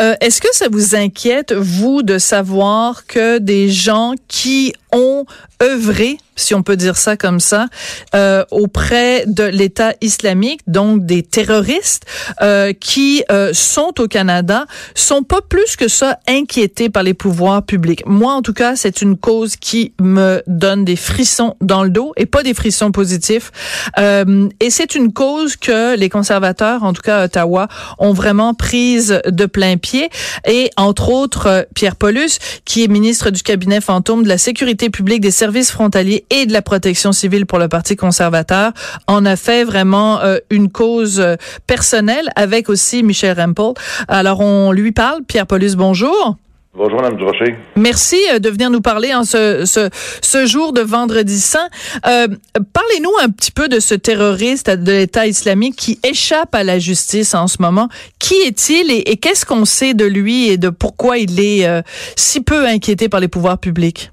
Euh, Est-ce que ça vous inquiète, vous, de savoir que des gens qui ont œuvré, si on peut dire ça comme ça, euh, auprès de l'État islamique, donc des terroristes euh, qui euh, sont au Canada, sont pas plus que ça inquiétés par les pouvoirs publics. Moi, en tout cas, c'est une cause qui me donne des frissons dans le dos et pas des frissons positifs. Euh, et c'est une cause que les conservateurs, en tout cas à Ottawa, ont vraiment prise de plein pied. Et entre autres, euh, Pierre Paulus, qui est ministre du cabinet fantôme de la sécurité publique, des services frontaliers et de la protection civile pour le Parti conservateur, en a fait vraiment euh, une cause euh, personnelle avec aussi Michel Rempel. Alors on lui parle. Pierre Paulus, bonjour. Bonjour, Mme Durocher. Merci euh, de venir nous parler en ce, ce, ce jour de vendredi saint. Euh, Parlez-nous un petit peu de ce terroriste de l'État islamique qui échappe à la justice en ce moment. Qui est-il et, et qu'est-ce qu'on sait de lui et de pourquoi il est euh, si peu inquiété par les pouvoirs publics?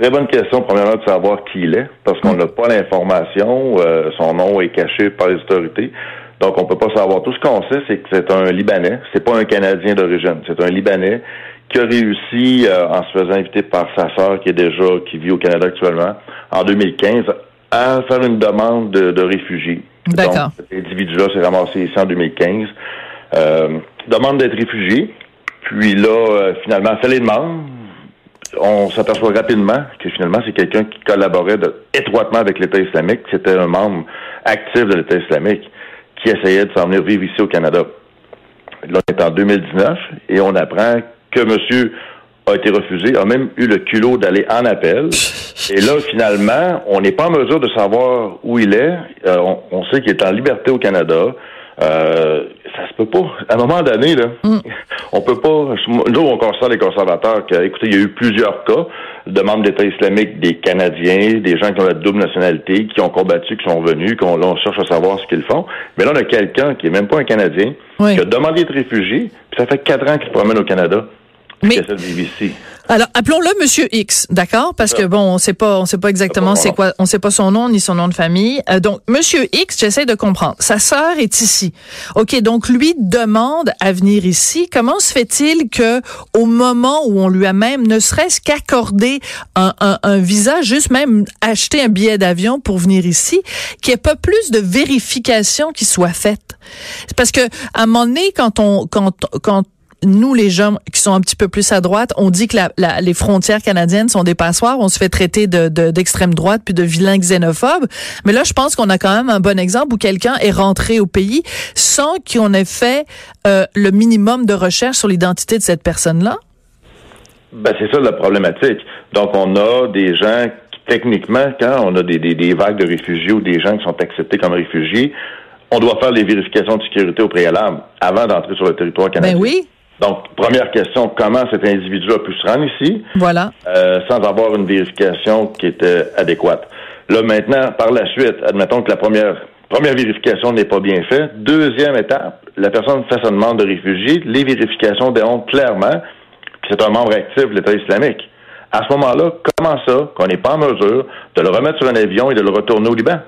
Très bonne question, premièrement, de savoir qui il est, parce qu'on n'a pas l'information. Euh, son nom est caché par les autorités. Donc, on peut pas savoir. Tout ce qu'on sait, c'est que c'est un Libanais. C'est pas un Canadien d'origine. C'est un Libanais qui a réussi, euh, en se faisant inviter par sa sœur, qui est déjà, qui vit au Canada actuellement, en 2015, à faire une demande de, de réfugié. D'accord. Donc, cet individu-là s'est ramassé ici en 2015. Euh, demande d'être réfugié. Puis là, euh, finalement, fait les demandes. On s'aperçoit rapidement que finalement, c'est quelqu'un qui collaborait de- étroitement avec l'État islamique. C'était un membre actif de l'État islamique qui essayait de s'en venir vivre ici au Canada. Là, on est en 2019 et on apprend que monsieur a été refusé, a même eu le culot d'aller en appel. Et là, finalement, on n'est pas en mesure de savoir où il est. Euh, on, on sait qu'il est en liberté au Canada. Euh, ça se peut pas. À un moment donné, là, on peut pas. Nous, on constate les conservateurs que, écoutez, il y a eu plusieurs cas de membres d'État islamique, des Canadiens, des gens qui ont la double nationalité, qui ont combattu, qui sont venus, qu'on là, on cherche à savoir ce qu'ils font. Mais là, on a quelqu'un qui est même pas un Canadien, Oui. qui a demandé d'être réfugié, puis ça fait quatre ans qu'il se promène au Canada. Mais- qu'il essaie de vivre ici. Alors, appelons-le Monsieur X, d'accord? Parce que bon, on sait pas, on sait pas exactement c'est quoi, on sait pas son nom ni son nom de famille. Euh, donc, Monsieur X, j'essaie de comprendre. Sa sœur est ici. Ok, donc lui demande à venir ici. Comment se fait-il que, au moment où on lui a même, ne serait-ce qu'accordé un, un, un visa, juste même acheter un billet d'avion pour venir ici, qu'il n'y ait pas plus de vérification qui soit faite? Parce que à un moment donné, quand on, quand, quand nous, les gens qui sont un petit peu plus à droite, on dit que la, la- les frontières canadiennes sont des passoires. On se fait traiter de, de- d'extrême droite puis de vilains xénophobes. Mais là, je pense qu'on a quand même un bon exemple où quelqu'un est rentré au pays sans qu'on ait fait euh, le minimum de recherche sur l'identité de cette personne-là. Ben, c'est ça la problématique. Donc, on a des gens qui, techniquement, quand on a des, des, des vagues de réfugiés ou des gens qui sont acceptés comme réfugiés, on doit faire les vérifications de sécurité au préalable avant d'entrer sur le territoire canadien. Ben oui, Donc, première question, comment cet individu a pu se rendre ici? Voilà. euh, sans avoir une vérification qui était adéquate? Là, maintenant, par la suite, admettons que la première première vérification n'est pas bien faite. Deuxième étape, la personne fait sa demande de réfugié. Les vérifications démontrent clairement que c'est un membre actif de l'État islamique. À ce moment-là, comment ça qu'on n'est pas en mesure de le remettre sur un avion et de le retourner au Liban?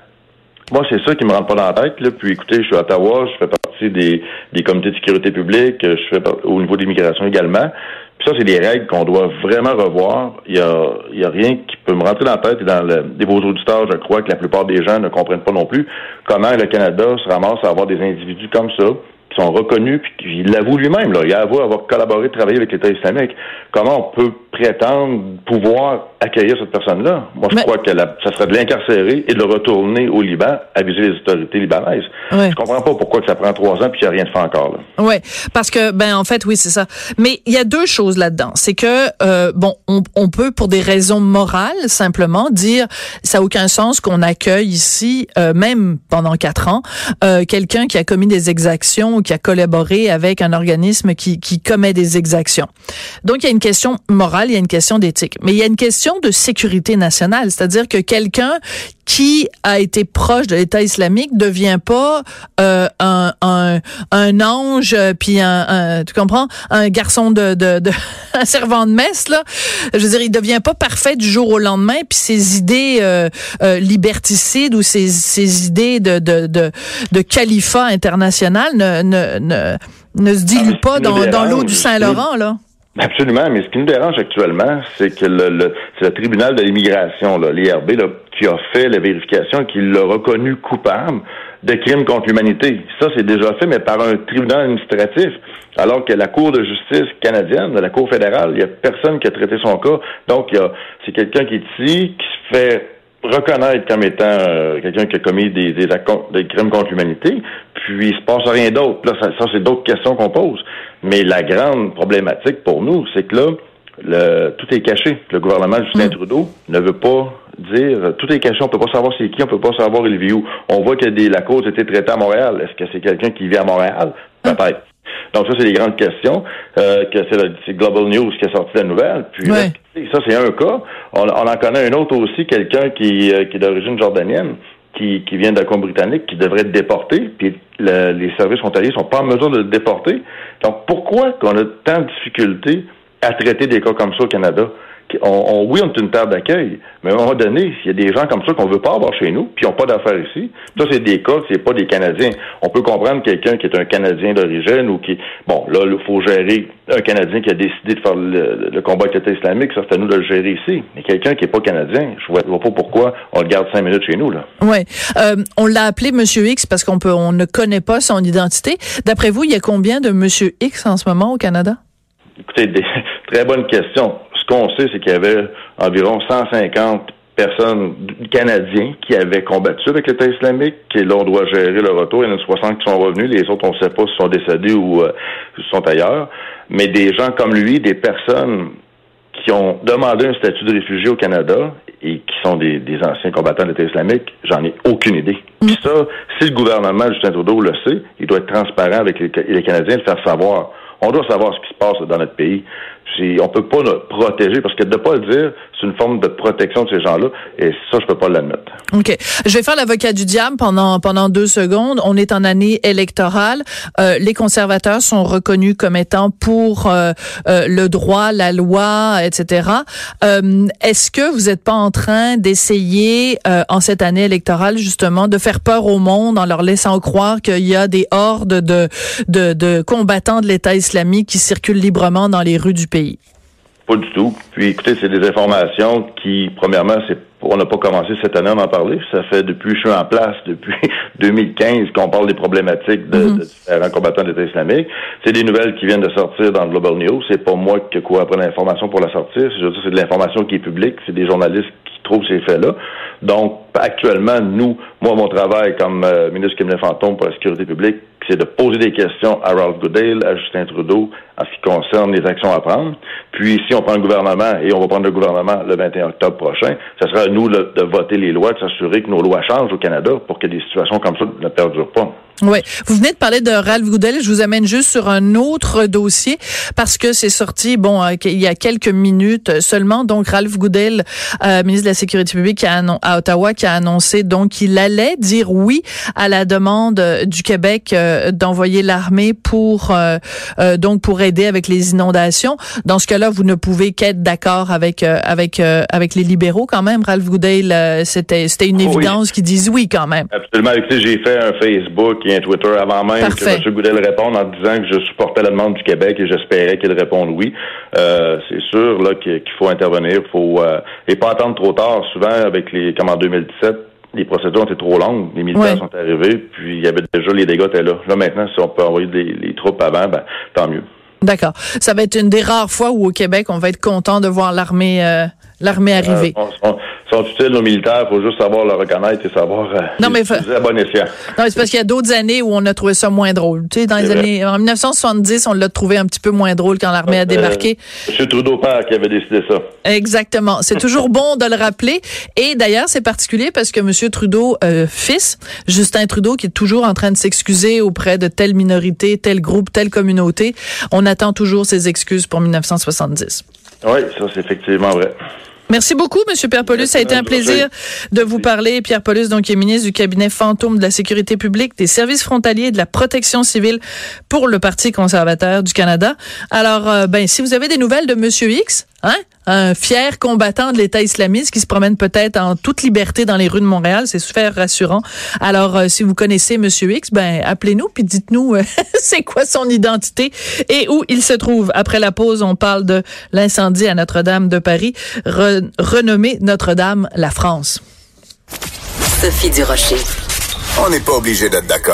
Moi, c'est ça qui me rentre pas dans la tête. Là. Puis écoutez, je suis à Ottawa, je fais des, des comités de sécurité publique, je fais au niveau de l'immigration également. Puis ça, c'est des règles qu'on doit vraiment revoir. Il y a, il y a rien qui peut me rentrer dans la tête et dans le, vos auditeurs, je crois que la plupart des gens ne comprennent pas non plus comment le Canada se ramasse à avoir des individus comme ça qui sont reconnus, puis qu'il l'avoue lui-même. Il avoue avoir collaboré, travaillé avec l'État islamique. Comment on peut prétendre pouvoir accueillir cette personne-là. Moi, je crois que ça serait de l'incarcérer et de le retourner au Liban, aviser les autorités libanaises. Ouais. Je comprends pas pourquoi que ça prend trois ans puis il n'y a rien de fait encore. Oui, parce que, ben en fait, oui, c'est ça. Mais il y a deux choses là-dedans. C'est que, euh, bon, on, on, peut, pour des raisons morales, simplement dire, ça n'a aucun sens qu'on accueille ici, euh, même pendant quatre ans, euh, quelqu'un qui a commis des exactions ou qui a collaboré avec un organisme qui, qui commet des exactions. Donc, il y a une question morale, il y a une question d'éthique. Mais il y a une question de sécurité nationale, c'est-à-dire que quelqu'un qui a été proche de l'État islamique devient pas euh, un, un, un ange puis un, tu comprends? Un garçon de, de, de un servant de messe là. Je veux dire il devient pas parfait du jour au lendemain puis ses idées euh, euh, liberticides ou ses, ses idées de, de, de, de califat international ne, ne, ne, ne se diluent ah, pas dans, dans l'eau du Saint-Laurent là Absolument, mais ce qui nous dérange actuellement, c'est que le, c'est le tribunal de l'immigration, l'IRB, qui a fait la vérification qui l'a reconnu coupable de crimes contre l'humanité. Ça, c'est déjà fait, mais par un tribunal administratif. Alors que la Cour de justice canadienne, la Cour fédérale, il n'y a personne qui a traité son cas. Donc, c'est quelqu'un qui est ici, qui se fait reconnaître comme étant euh, quelqu'un qui a commis des, des, des crimes contre l'humanité, puis il se passe rien d'autre. Là, ça, ça c'est d'autres questions qu'on pose. Mais la grande problématique pour nous, c'est que là, le, tout est caché. Le gouvernement de Justin mm. Trudeau ne veut pas dire tout est caché, on peut pas savoir c'est qui, on peut pas savoir il vit où. On voit que des, la cause a été traitée à Montréal. Est-ce que c'est quelqu'un qui vit à Montréal? Peut-être. Donc ça, c'est des grandes questions. Euh, que c'est Global News qui a sorti la nouvelle. Puis ça, c'est un cas. On, en connaît un autre aussi, quelqu'un qui, euh, qui est d'origine jordanienne. Qui, qui vient de la britannique, qui devrait être déporté, puis les services frontaliers sont pas en mesure de le déporter. Donc, pourquoi qu'on a tant de difficultés à traiter des cas comme ça au Canada? On, oui, on est une terre d'accueil, mais à un moment donné, il y a des gens comme ça qu'on veut pas avoir chez nous, puis ils n'ont pas d'affaires ici. Ça, c'est des cas, c'est pas des Canadiens. On peut comprendre quelqu'un qui est un Canadien d'origine ou qui, bon, là, il faut gérer un Canadien qui a décidé de faire le, combat avec l'État islamique, ça, c'est à nous de le gérer ici. Mais quelqu'un qui est pas Canadien, je vois, vois pas pourquoi on le garde cinq minutes chez nous, là. Ouais. Euh, on l'a appelé Monsieur X parce qu'on peut, on ne connaît pas son identité. D'après vous, il y a combien de Monsieur X en ce moment au Canada? Écoutez, des, très bonne question qu'on sait, c'est qu'il y avait environ 150 personnes canadiens qui avaient combattu avec l'État islamique, et là, on doit gérer le retour. Il y en a 60 qui sont revenus, les autres, on ne sait pas s'ils sont décédés ou euh, sont ailleurs. Mais des gens comme lui, des personnes qui ont demandé un statut de réfugié au Canada et qui sont des, anciens combattants de l'État islamique, j'en ai aucune idée. Mm. Puis ça, si le gouvernement Justin Trudeau le sait, il doit être transparent avec les, les Canadiens, de faire savoir. On doit savoir ce qui se passe dans notre pays on peut pas le protéger parce que de pas le dire, c'est une forme de protection de ces gens-là et ça je peux pas l'admettre. OK. Je vais faire l'avocat du diable pendant pendant deux secondes. On est en année électorale. Euh, les conservateurs sont reconnus comme étant pour euh, euh, le droit, la loi, etc. Est-ce que vous n'êtes pas en train d'essayer en cette année électorale justement de faire peur au monde en leur laissant croire qu'il y a des hordes de de, de combattants de l'État islamique qui circulent librement dans les rues du pays? Pas du tout. Puis écoutez, c'est des informations qui, premièrement, c'est on n'a pas commencé cette année à en parler. Ça fait depuis que je suis en place, depuis 2015, qu'on parle des problématiques de, mm-hmm. de différents combattants de l'État islamique. C'est des nouvelles qui viennent de sortir dans le Global News. C'est pas moi qui cours après l'information pour la sortir. C'est de l'information qui est publique. C'est des journalistes qui trouvent ces faits-là. Donc, actuellement, nous, moi, mon travail comme euh, ministre cabinet fantôme pour la sécurité publique, c'est de poser des questions à Ralph Goodale, à Justin Trudeau, en ce qui concerne les actions à prendre. Puis, si on prend le gouvernement, et on va prendre le gouvernement le 21 octobre prochain, ce sera à nous de voter les lois, de s'assurer que nos lois changent au Canada pour que des situations comme ça ne perdurent pas. Oui, vous venez de parler de Ralph Goodell. Je vous amène juste sur un autre dossier parce que c'est sorti, bon, euh, il y a quelques minutes seulement. Donc, Ralph Goodell, euh, ministre de la Sécurité publique à, Ottawa, qui a annoncé donc qu'il allait dire oui à la demande du Québec euh, d'envoyer l'armée pour donc pour aider avec les inondations. Dans ce cas-là, vous ne pouvez qu'être d'accord avec avec avec les libéraux quand même. Ralph Goodell, c'était c'était une évidence qu'ils disent oui quand même. Absolument. J'ai fait un Facebook Twitter avant même que M. Goudel réponde en disant que je supportais la demande du Québec et j'espérais qu'il réponde oui. Euh, c'est sûr là qu'il faut intervenir, faut euh, et pas attendre trop tard. Souvent avec les comme en 2017 les procédures étaient trop longues, les militaires sont arrivés, puis il y avait déjà les dégâts étaient là. Là maintenant, si on peut envoyer les troupes avant, ben tant mieux. D'accord. Ça va être une des rares fois où au Québec, on va être content de voir l'armée euh, l'armée arriver. Euh, sont utiles nos militaires, faut juste savoir le reconnaître et savoir euh, non, mais à bon escient. Non, c'est parce qu'il y a d'autres années où on a trouvé ça moins drôle. Tu sais, dans les années en 1970, on l'a trouvé un petit peu moins drôle quand l'armée a débarqué. Euh, M. Trudeau père qui avait décidé ça. Exactement. C'est toujours bon de le rappeler. Et d'ailleurs, c'est particulier parce que M. Trudeau euh, fils, Justin Trudeau, qui est toujours en train de s'excuser auprès de telle minorité, tel groupe, telle communauté, on attend toujours ses excuses pour 1970. Oui, ça c'est effectivement vrai. Merci beaucoup, Monsieur Pierre Paulus. Ça a été un plaisir de vous parler. Pierre Paulus, donc, est ministre du cabinet fantôme de la sécurité publique, des services frontaliers et de la protection civile pour le Parti conservateur du Canada. Alors, euh, ben, si vous avez des nouvelles de Monsieur X, hein, un fier combattant de l'État islamiste qui se promène peut-être en toute liberté dans les rues de Montréal. C'est super rassurant. Alors, euh, si vous connaissez Monsieur X, ben appelez-nous puis dites-nous euh, c'est quoi son identité et où il se trouve. Après la pause, on parle de l'incendie à Notre-Dame de Paris, renommé Notre-Dame la France. Sophie Durocher. On n'est pas obligé d'être d'accord.